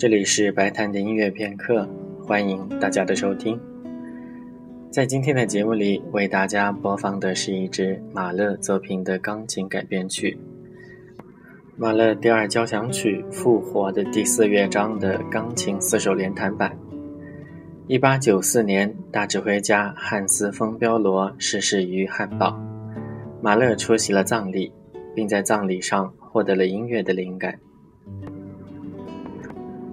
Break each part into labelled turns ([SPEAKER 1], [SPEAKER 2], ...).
[SPEAKER 1] 这里是白谈的音乐片刻，欢迎大家的收听。在今天的节目里，为大家播放的是一支马勒作品的钢琴改编曲——马勒第二交响曲《复活》的第四乐章的钢琴四手联弹版。一八九四年，大指挥家汉斯·冯·彪罗逝世于汉堡，马勒出席了葬礼，并在葬礼上获得了音乐的灵感。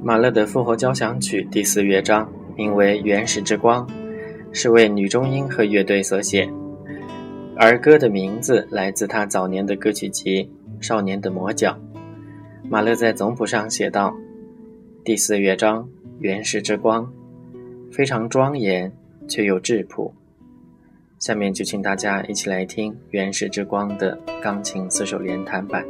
[SPEAKER 1] 马勒的《复活交响曲》第四乐章名为《原始之光》，是为女中音和乐队所写。儿歌的名字来自他早年的歌曲集《少年的魔角》。马勒在总谱上写道：“第四乐章，原始之光，非常庄严却又质朴。”下面就请大家一起来听《原始之光》的钢琴四手联弹版。